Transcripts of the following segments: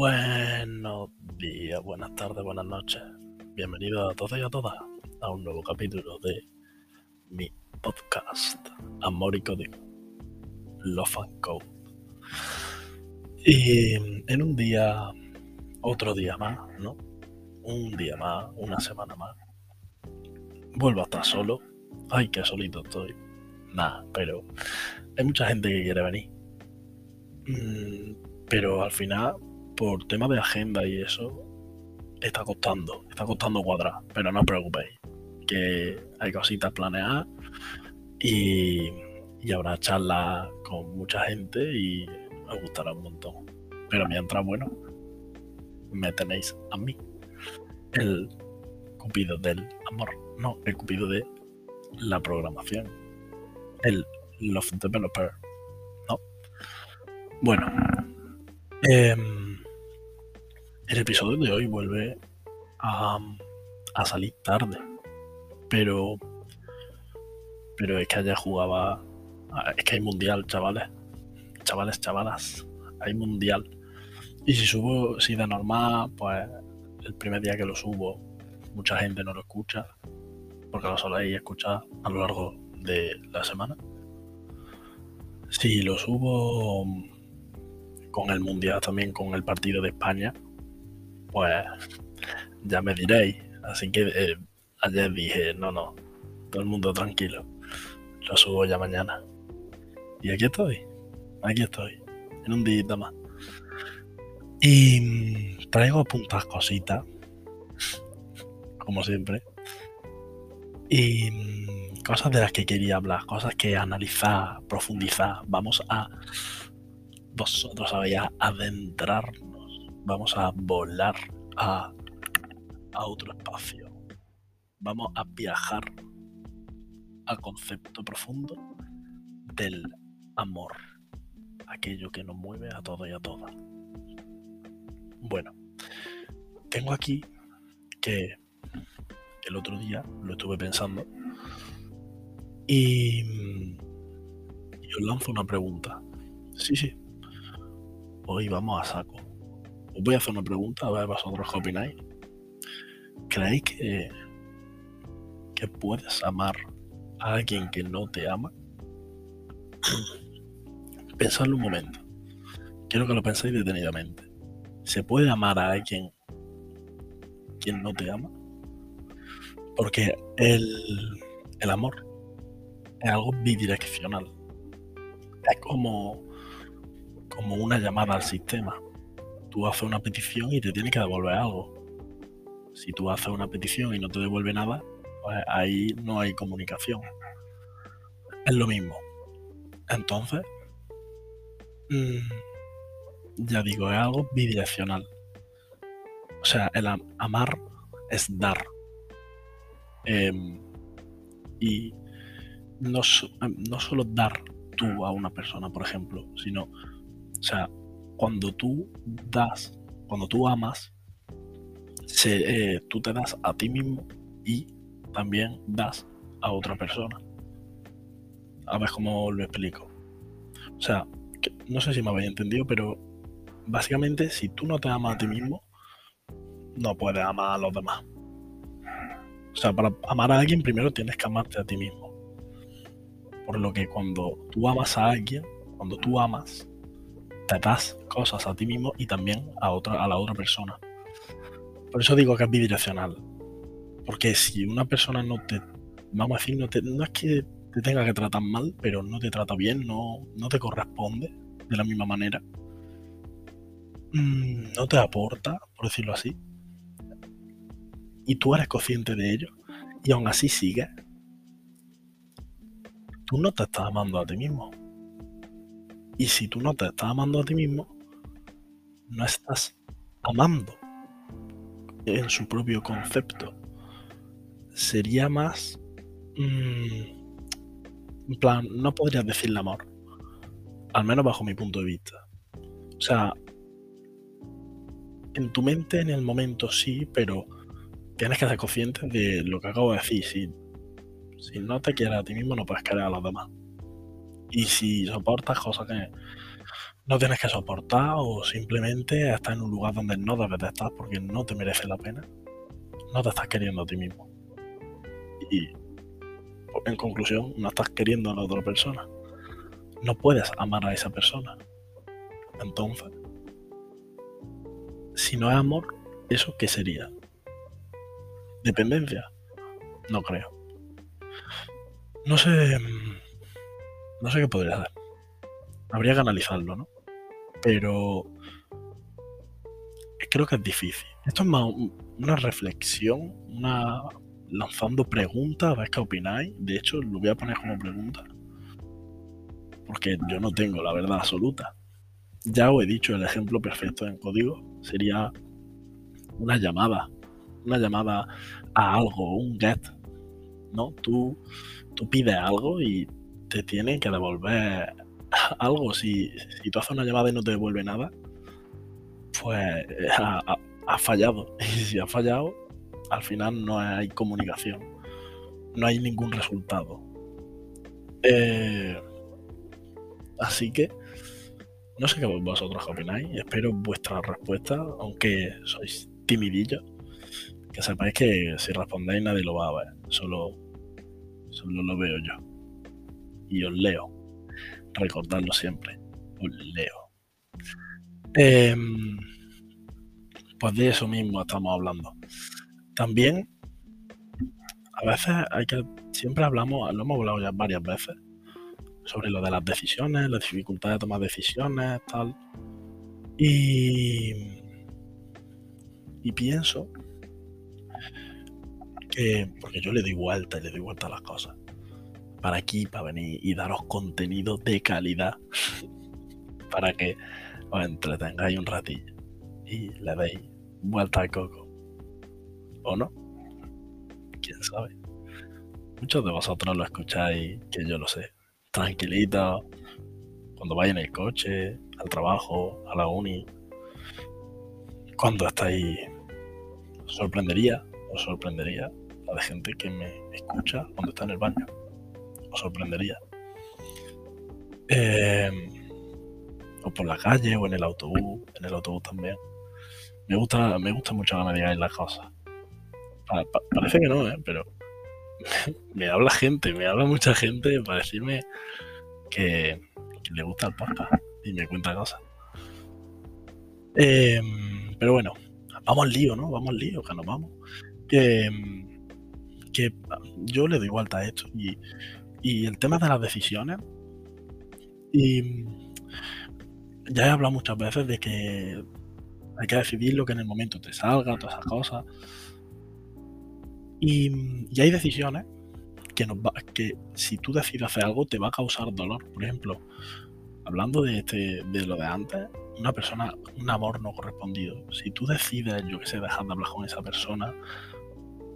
Buenos días, buenas tardes, buenas noches. Bienvenidos a todos y a todas a un nuevo capítulo de mi podcast Amor y Código Love and Code. Y en un día, otro día más, ¿no? Un día más, una semana más. Vuelvo a estar solo. Ay, qué solito estoy. Nada, pero hay mucha gente que quiere venir. Mm, pero al final, por tema de agenda y eso, está costando, está costando cuadrar. Pero no os preocupéis, que hay cositas planeadas y, y habrá charlas con mucha gente y os gustará un montón. Pero mientras, bueno, me tenéis a mí, el cupido del amor, no, el cupido de la programación, el Love Developer, ¿no? Bueno, em, el episodio de hoy vuelve a, a salir tarde, pero pero es que ayer jugaba, es que hay mundial, chavales, chavales, chavalas, hay mundial. Y si subo, si de normal, pues el primer día que lo subo, mucha gente no lo escucha, porque lo soléis escuchar a lo largo de la semana. Si lo subo con el mundial también, con el partido de España, pues ya me diréis. Así que eh, ayer dije, no, no, todo el mundo tranquilo. Lo subo ya mañana. Y aquí estoy. Aquí estoy. En un día más. Y mm, traigo apuntas cositas. Como siempre. Y mm, cosas de las que quería hablar. Cosas que analizar, profundizar. Vamos a. Vosotros sabéis, adentrarnos. Vamos a volar a, a otro espacio. Vamos a viajar al concepto profundo del amor, aquello que nos mueve a todo y a todas. Bueno, tengo aquí que el otro día lo estuve pensando y, y os lanzo una pregunta. Sí, sí, hoy vamos a saco. Os voy a hacer una pregunta, a ver vosotros qué opináis. ¿Creéis que, que puedes amar a alguien que no te ama, pensadlo un momento. Quiero que lo penséis detenidamente. ¿Se puede amar a alguien quien no te ama? Porque el, el amor es algo bidireccional. Es como, como una llamada al sistema. Tú haces una petición y te tiene que devolver algo. Si tú haces una petición y no te devuelve nada, pues ahí no hay comunicación. Es lo mismo. Entonces, mm, ya digo, es algo bidireccional. O sea, el amar es dar. Em, y no, no solo dar tú a una persona, por ejemplo, sino, o sea, cuando tú das, cuando tú amas, eh, tú te das a ti mismo y también das a otra persona. A ver cómo lo explico. O sea, no sé si me habéis entendido, pero básicamente si tú no te amas a ti mismo, no puedes amar a los demás. O sea, para amar a alguien primero tienes que amarte a ti mismo. Por lo que cuando tú amas a alguien, cuando tú amas, te das cosas a ti mismo y también a, otra, a la otra persona. Por eso digo que es bidireccional. Porque si una persona no te, vamos a decir, no, es que te tenga que tratar mal, pero no te trata bien, no, no te corresponde de la misma manera, mm, no te aporta, por decirlo así, y tú eres consciente de ello, y aún así sigues, tú no te estás amando a ti mismo. Y si tú no te estás amando a ti mismo, no estás amando en su propio concepto sería más... Mmm, en plan, no podrías decirle amor. Al menos bajo mi punto de vista. O sea, en tu mente en el momento sí, pero tienes que ser consciente de lo que acabo de decir. Si, si no te quieres a ti mismo, no puedes querer a los demás. Y si soportas cosas que no tienes que soportar o simplemente estás en un lugar donde no debes de estar porque no te merece la pena. No te estás queriendo a ti mismo. Y en conclusión, no estás queriendo a la otra persona. No puedes amar a esa persona. Entonces, si no es amor, ¿eso qué sería? ¿Dependencia? No creo. No sé. No sé qué podría hacer. Habría que analizarlo, ¿no? Pero. Creo que es difícil. Esto es más una reflexión, una lanzando preguntas, a ver qué opináis. De hecho, lo voy a poner como pregunta. Porque yo no tengo la verdad absoluta. Ya os he dicho el ejemplo perfecto en código. Sería una llamada. Una llamada a algo, un get. ¿No? Tú, tú pides algo y te tienen que devolver algo. Si, si tú haces una llamada y no te devuelve nada, pues ha, fallado. Y si ha fallado, al final no hay comunicación. No hay ningún resultado. Eh, así que no sé qué vosotros opináis. Espero vuestra respuesta, aunque sois timidillos. Que sepáis que si respondéis nadie lo va a ver. Solo, solo lo veo yo. Y os leo. Recordadlo siempre. Os leo. Em, pues de eso mismo estamos hablando. También, a veces hay que. Siempre hablamos, lo hemos hablado ya varias veces, sobre lo de las decisiones, la dificultad de tomar decisiones, tal. Y. Y pienso que. Porque yo le doy vuelta y le doy vuelta a las cosas. Para aquí, para venir y daros contenido de calidad. para que os entretengáis un ratillo. Y le deis vuelta al coco. ¿O no? ¿Quién sabe? Muchos de vosotros lo escucháis, que yo lo sé. Tranquilito, cuando vais en el coche, al trabajo, a la uni. Cuando estáis... sorprendería, os sorprendería la gente que me escucha cuando está en el baño. Os sorprendería. Em, o por la calle, o en el autobús, en el autobús también. Me gusta, me gusta mucho que me digáis las cosas parece que no, ¿eh? pero me habla gente, me habla mucha gente para decirme que, le gusta el podcast y me cuenta cosas. Em, pero bueno, vamos al lío, ¿no? Vamos al lío, que nos vamos. Que, que yo le doy vuelta a esto. Y, y el tema de las decisiones. Y ya he hablado muchas veces de que hay que decidir lo que en el momento te salga, todas esas cosas. Y, hay decisiones que, nos va, que si tú decides hacer algo te va a causar dolor. Por ejemplo, hablando de, este, de lo de antes, una persona, un amor no correspondido. Si tú decides, yo que sé, dejar de hablar con esa persona,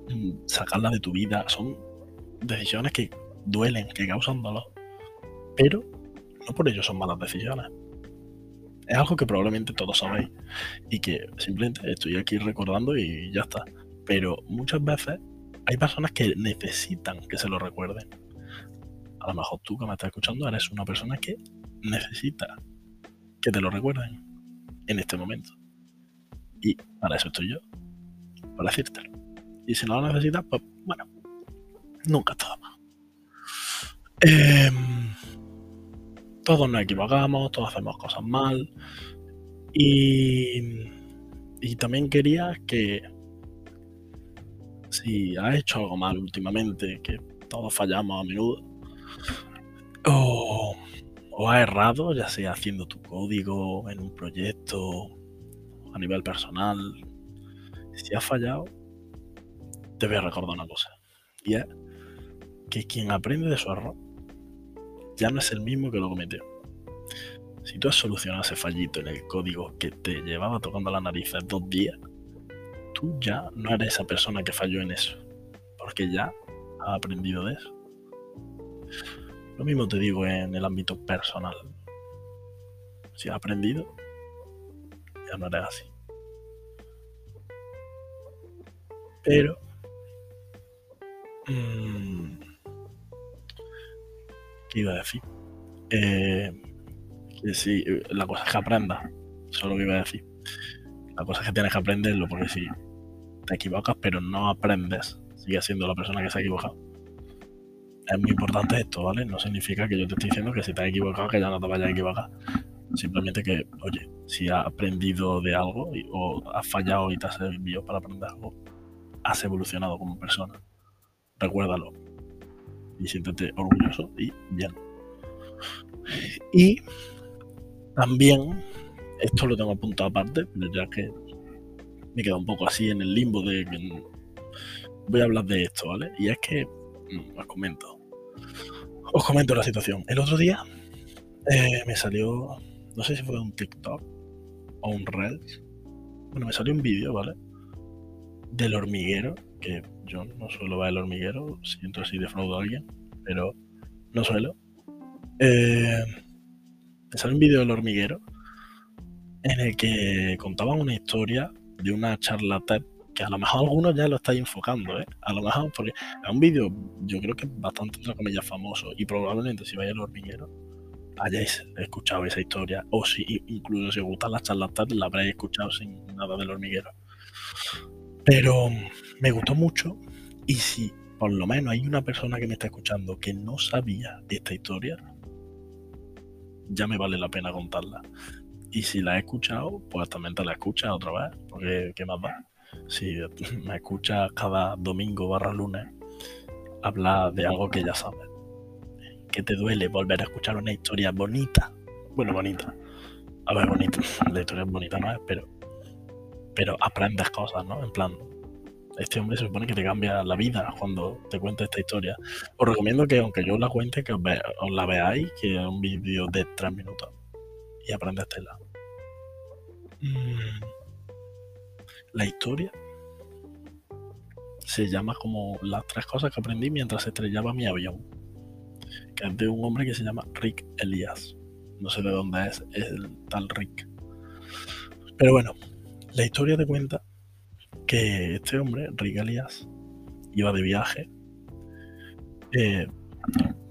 mm, sacarla de tu vida, son decisiones que duelen, que causan dolor. Pero no por ello son malas decisiones. Es algo que probablemente todos sabéis y que simplemente estoy aquí recordando y ya está. Pero muchas veces hay personas que necesitan que se lo recuerden. A lo mejor tú que me estás escuchando eres una persona que necesita que te lo recuerden en este momento. Y para eso estoy yo, para decírtelo. Y si no lo necesitas, pues bueno, nunca está. Em, todos nos equivocamos, todos hacemos cosas mal. Y, y también quería que si has hecho algo mal últimamente, que todos fallamos a menudo, o, o has errado, ya sea haciendo tu código en un proyecto, a nivel personal, si has fallado, te voy a recordar una cosa. Y es que quien aprende de su error ya no es el mismo que lo cometió. Si tú has solucionado ese fallito en el código que te llevaba tocando la nariz dos días, tú ya no eres esa persona que falló en eso, porque ya has aprendido de eso. Lo mismo te digo en el ámbito personal. Si has aprendido, ya no eres así. Pero... Mmm, ¿Qué iba a decir? Eh, sí, la cosa es que aprendas. Eso es lo que iba a decir. La cosa es que tienes que aprenderlo, porque si te equivocas, pero no aprendes, sigues siendo la persona que se ha equivocado. Es muy importante esto, ¿vale? No significa que yo te estoy diciendo que si te has equivocado, que ya no te vayas a equivocar. Simplemente que, oye, si has aprendido de algo o has fallado y te has servido para aprender algo, has evolucionado como persona. Recuérdalo. Y siéntete orgulloso y bien. Y también, esto lo tengo apuntado aparte, ya que me queda un poco así en el limbo de que voy a hablar de esto, ¿vale? Y es que mm, os comento. Os comento la situación. El otro día eh, me salió, no sé si fue un TikTok o un Reels. Bueno, me salió un vídeo, ¿vale? Del hormiguero, que yo no suelo ver el hormiguero, siento si defraudo a alguien, pero no suelo. Eh, salió un vídeo del hormiguero en el que contaban una historia de una charla TED que a lo mejor algunos ya lo estáis enfocando, ¿eh? A lo mejor, porque es un vídeo, yo creo que bastante, entre comillas, famoso, y probablemente si vais al hormiguero hayáis escuchado esa historia, o si incluso si os gustan las charlas TED, la habréis escuchado sin nada del hormiguero. Pero me gustó mucho, y si por lo menos hay una persona que me está escuchando que no sabía esta historia, ya me vale la pena contarla. Y si la he escuchado, pues también te la escuchas otra vez, porque ¿qué más va? Si me escuchas cada domingo barra lunes, habla de algo que ya sabes. Que te duele volver a escuchar una historia bonita. Bueno, bonita. A ver, bonita. La historia es bonita, ¿no es? Pero, pero aprendes cosas, ¿no? En plan, este hombre se supone que te cambia la vida cuando te cuenta esta historia. Os recomiendo que, aunque yo la cuente, que os, la veáis, que es un vídeo de tres minutos y aprendes tela. Mm. La historia se llama como las tres cosas que aprendí mientras estrellaba mi avión. Que es de un hombre que se llama Rick Elias. No sé de dónde es, el tal Rick. Pero bueno, la historia te cuenta que este hombre, Rick Elias, iba de viaje. Eh,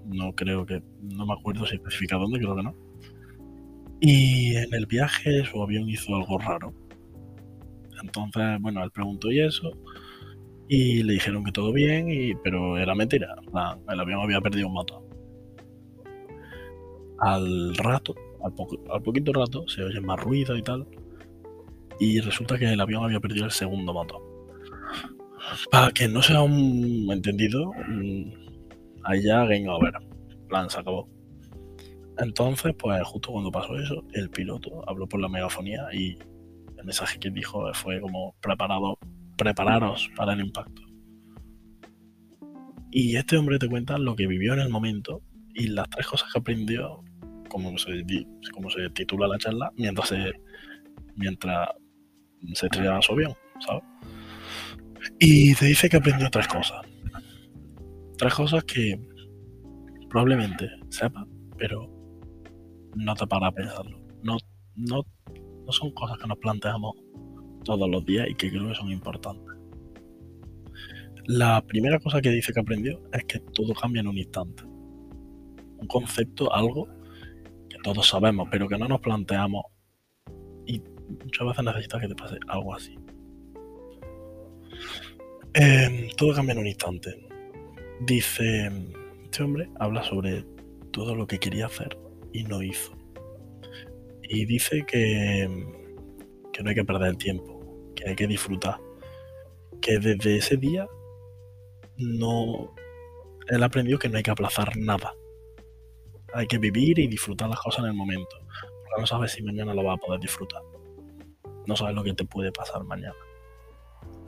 no creo que, no me acuerdo si especifica dónde, creo que no y en el viaje su avión hizo algo raro. Entonces, bueno, él preguntó y eso. Y le dijeron que todo bien, y, pero era mentira. el avión había perdido un motor. Al rato, al, al poquito rato, se oye más ruido y tal. Y resulta que el avión había perdido el segundo motor. Para que no sea un entendido, mm, ya game over. plan, se acabó. Entonces, pues justo cuando pasó eso, el piloto habló por la megafonía y el mensaje que dijo fue como preparado, prepararos para el impacto. Y este hombre te cuenta lo que vivió en el momento y las tres cosas que aprendió, como se, como se titula la charla, mientras se, mientras se estrellaba su avión, ¿sabes? Y te dice que aprendió tres cosas. Tres cosas que probablemente sepa, pero no te para a pensarlo. No, no, no son cosas que nos planteamos todos los días y que creo que son importantes. La primera cosa que dice que aprendió es que todo cambia en un instante. Un concepto, algo que todos sabemos, pero que no nos planteamos y muchas veces necesitas que te pase algo así. Em, todo cambia en un instante. Dice, este hombre habla sobre todo lo que quería hacer y no hizo. Y dice que, que no hay que perder el tiempo, que hay que disfrutar. Que desde ese día no. Él aprendió que no hay que aplazar nada. Hay que vivir y disfrutar las cosas en el momento. Porque no sabes si mañana lo vas a poder disfrutar. No sabes lo que te puede pasar mañana.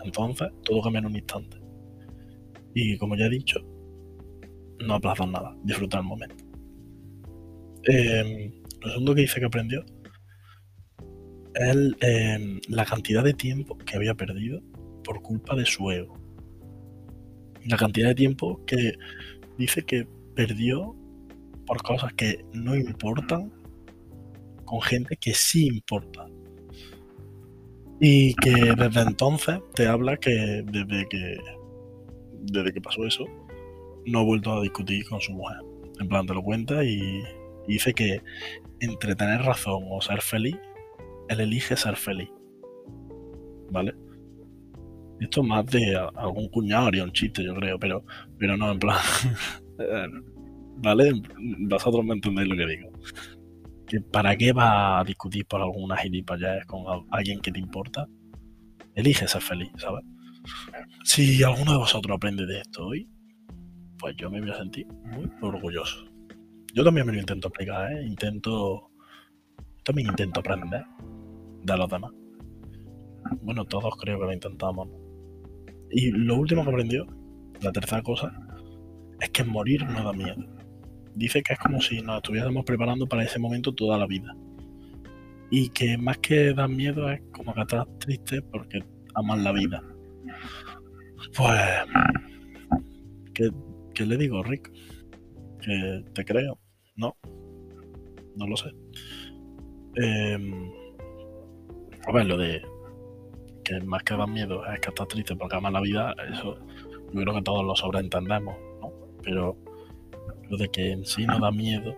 Entonces, todo cambia en un instante. Y como ya he dicho, no aplazar nada, disfrutar el momento. Eh, lo segundo que dice que aprendió es em, la cantidad de tiempo que había perdido por culpa de su ego. La cantidad de tiempo que dice que perdió por cosas que no importan con gente que sí importa. Y que desde entonces te habla que desde que desde que pasó eso no ha vuelto a discutir con su mujer. En plan, te lo cuenta y dice que entre tener razón o ser feliz, él elige ser feliz. ¿Vale? Esto es más de algún cuñado haría un chiste, yo creo, pero, pero no, en plan. ¿Vale? Vosotros me entendéis lo que digo. ¿Para qué va a discutir por alguna gilipollas con alguien que te importa? Elige ser feliz, ¿sabes? Si alguno de vosotros aprende de esto hoy, pues yo me voy a sentir muy orgulloso. Yo también me lo intento aplicar, ¿eh? Intento. También intento aprender de los demás. Bueno, todos creo que lo intentamos. Y lo último que aprendió, la tercera cosa, es que morir no da miedo. Dice que es como si nos estuviésemos preparando para ese momento toda la vida. Y que más que dar miedo es como que estás triste porque amas la vida. Pues. ¿Qué, le digo, Rick? Que te creo. No. No lo sé. Em, a ver, lo de que más que dar miedo es que estás triste porque amas la vida, eso yo creo que todos lo sobreentendemos, ¿no? Pero lo de que en sí no da miedo,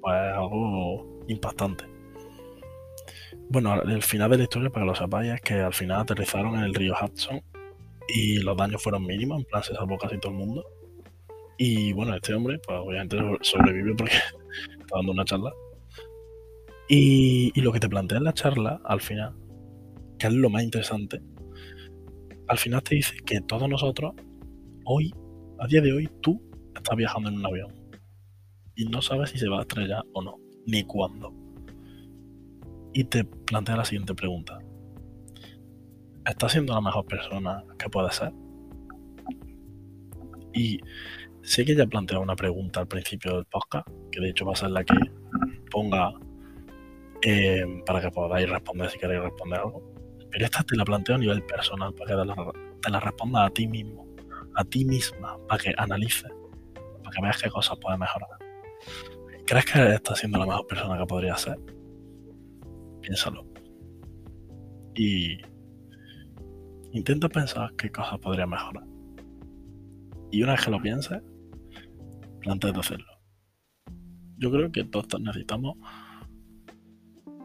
pues es algo impactante. Bueno, el final de la historia, para que lo sepáis, es que al final aterrizaron en el río Hudson y los daños fueron mínimos, en plan se salvó casi todo el mundo. Y bueno, este hombre, pues obviamente sobrevivió porque está dando una charla. Y, lo que te plantea en la charla, al final, que es lo más interesante, al final te dice que todos nosotros, hoy, a día de hoy, tú estás viajando en un avión y no sabes si se va a estrellar o no, ni cuándo. Y te plantea la siguiente pregunta. ¿Estás siendo la mejor persona que puedes ser? Y sé que ya planteado una pregunta al principio del podcast, que de hecho va a ser la que ponga eh, para que podáis responder si queréis responder algo. Pero esta te la planteo a nivel personal, para que te la, respondas a ti mismo, a ti misma, para que analices, para que veas qué cosas puedes mejorar. ¿Crees que estás siendo la mejor persona que podría ser? Piénsalo. Y intenta pensar qué cosas podría mejorar. Y una vez que lo pienses, plantea hacerlo. Yo creo que todos necesitamos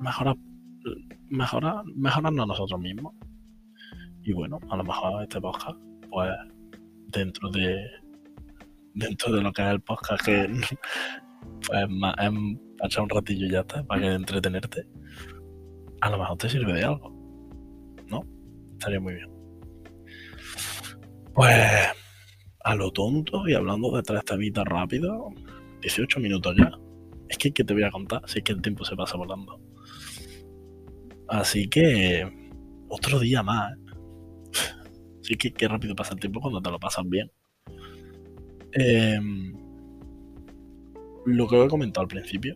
mejorar mejorar, mejorarnos nosotros mismos. Y bueno, a lo mejor este podcast, pues dentro de dentro de lo que es el podcast, que pues más, es un ratillo ya está, para que entretenerte, a lo mejor te sirve de algo. ¿No? Estaría muy bien. Pues a lo tonto y hablando de tres temitas rápido, 18 minutos ya. Es que, ¿qué te voy a contar? Si es que el tiempo se pasa volando. Así que otro día más. Sí que qué rápido pasa el tiempo cuando te lo pasas bien. Em, lo que he comentado al principio.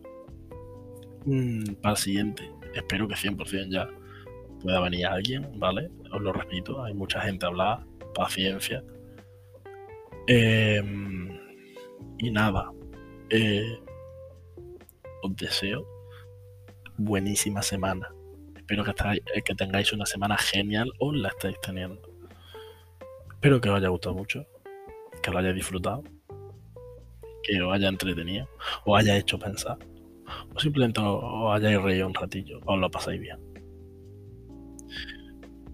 Mm, para el siguiente, espero que 100% ya pueda venir alguien, ¿vale? Os lo repito, hay mucha gente hablada, paciencia. Em, y nada, eh, os deseo buenísima semana Espero que, eh, que tengáis una semana genial o la estáis teniendo. Espero que os haya gustado mucho, que lo hayáis disfrutado, que os haya entretenido, os haya hecho pensar, o simplemente os hayáis reído un ratillo, os lo pasáis bien.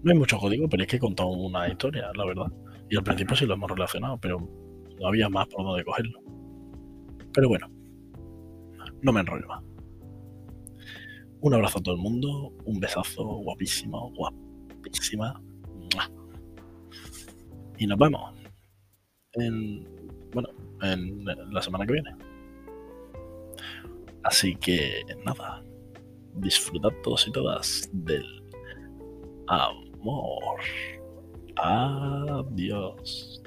No hay mucho código, pero es que he contado una historia, la verdad. Y al principio sí lo hemos relacionado, pero no había más por donde cogerlo. Pero bueno, no me enrollo más. Un abrazo a todo el mundo, un besazo guapísimo, guapísima. Y nos vemos en, bueno, en la semana que viene. Así que nada, disfrutad todos y todas del amor. Adiós.